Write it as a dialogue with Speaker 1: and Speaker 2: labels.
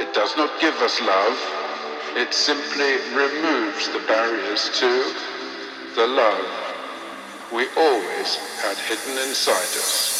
Speaker 1: It does not give us love, it simply removes the barriers to the love we always had hidden inside us.